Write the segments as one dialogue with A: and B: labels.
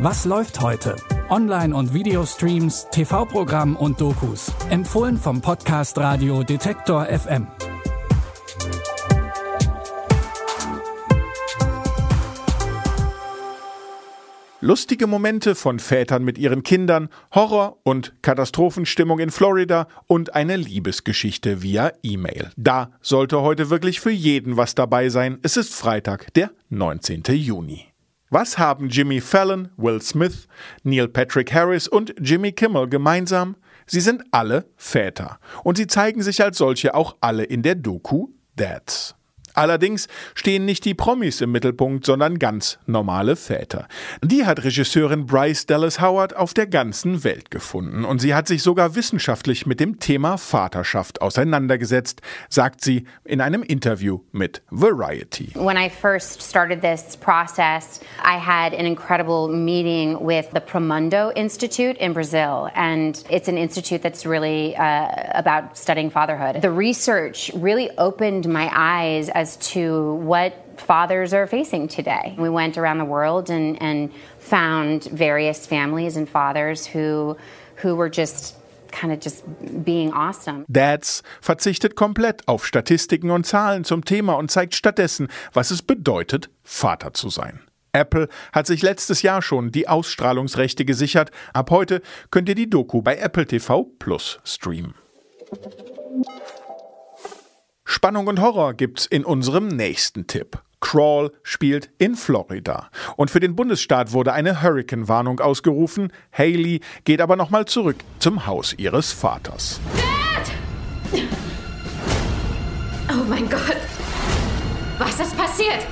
A: Was läuft heute? Online- und Videostreams, TV-Programm und Dokus. Empfohlen vom Podcast Radio Detektor FM.
B: Lustige Momente von Vätern mit ihren Kindern, Horror und Katastrophenstimmung in Florida und eine Liebesgeschichte via E-Mail. Da sollte heute wirklich für jeden was dabei sein. Es ist Freitag, der 19. Juni. Was haben Jimmy Fallon, Will Smith, Neil Patrick Harris und Jimmy Kimmel gemeinsam? Sie sind alle Väter. Und sie zeigen sich als solche auch alle in der Doku Dads. Allerdings stehen nicht die Promis im Mittelpunkt, sondern ganz normale Väter. Die hat Regisseurin Bryce Dallas Howard auf der ganzen Welt gefunden und sie hat sich sogar wissenschaftlich mit dem Thema Vaterschaft auseinandergesetzt, sagt sie in einem Interview mit Variety.
C: When I first started this process, I had an incredible meeting with the Promundo Institute in Brazil and it's an institute that's really uh, about studying fatherhood. The research really opened my eyes as to what fathers are facing today. We went around the world and, and found various families and fathers who, who were just kind of just being awesome.
B: Dads verzichtet komplett auf Statistiken und Zahlen zum Thema und zeigt stattdessen, was es bedeutet, Vater zu sein. Apple hat sich letztes Jahr schon die Ausstrahlungsrechte gesichert. Ab heute könnt ihr die Doku bei Apple TV Plus streamen. Spannung und Horror gibt's in unserem nächsten Tipp. Crawl spielt in Florida. Und für den Bundesstaat wurde eine Hurricane-Warnung ausgerufen. Haley geht aber nochmal zurück zum Haus ihres Vaters.
D: Dad! Oh mein Gott! Was ist passiert?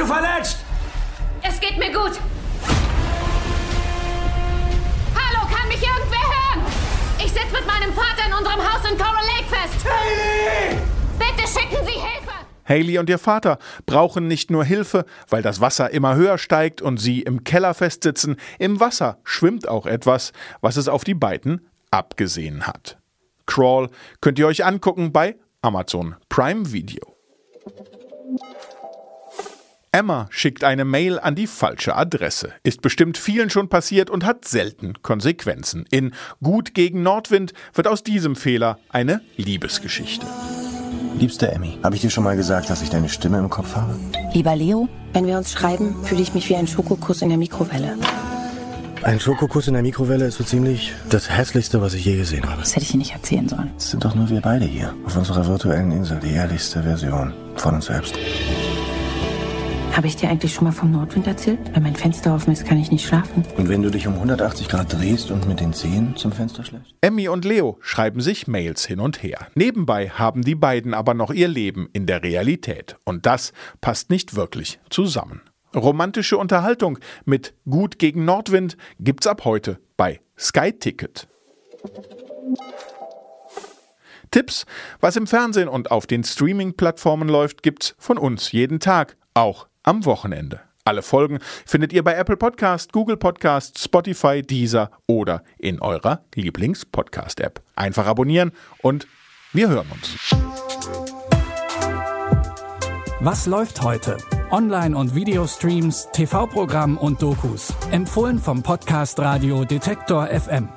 E: Du verletzt?
D: Es geht mir gut. Hallo, kann mich irgendwer hören? Ich sitze mit meinem Vater in unserem Haus in Coral Lake fest.
E: Haley!
D: Bitte schicken Sie Hilfe.
B: Haley und ihr Vater brauchen nicht nur Hilfe, weil das Wasser immer höher steigt und sie im Keller festsitzen. Im Wasser schwimmt auch etwas, was es auf die beiden abgesehen hat. Crawl könnt ihr euch angucken bei Amazon Prime Video. Emma schickt eine Mail an die falsche Adresse. Ist bestimmt vielen schon passiert und hat selten Konsequenzen. In Gut gegen Nordwind wird aus diesem Fehler eine Liebesgeschichte.
F: Liebste Emmy, habe ich dir schon mal gesagt, dass ich deine Stimme im Kopf habe?
G: Lieber Leo, wenn wir uns schreiben, fühle ich mich wie ein Schokokuss in der Mikrowelle.
F: Ein Schokokuss in der Mikrowelle ist so ziemlich das hässlichste, was ich je gesehen habe.
G: Das hätte ich dir nicht erzählen sollen.
F: Es sind doch nur wir beide hier, auf unserer virtuellen Insel, die ehrlichste Version von uns selbst.
G: Habe ich dir eigentlich schon mal vom Nordwind erzählt? Wenn mein Fenster offen ist, kann ich nicht schlafen.
F: Und wenn du dich um 180 Grad drehst und mit den Zehen zum Fenster schläfst?
B: Emmy und Leo schreiben sich Mails hin und her. Nebenbei haben die beiden aber noch ihr Leben in der Realität. Und das passt nicht wirklich zusammen. Romantische Unterhaltung mit Gut gegen Nordwind gibt's ab heute bei Sky Ticket. Tipps, was im Fernsehen und auf den Streaming-Plattformen läuft, gibt's von uns jeden Tag, auch am Wochenende. Alle Folgen findet ihr bei Apple Podcast, Google Podcast, Spotify, Deezer oder in eurer Lieblings-Podcast-App. Einfach abonnieren und wir hören uns.
A: Was läuft heute? Online- und Videostreams, TV-Programm und Dokus. Empfohlen vom Podcast Radio Detektor FM.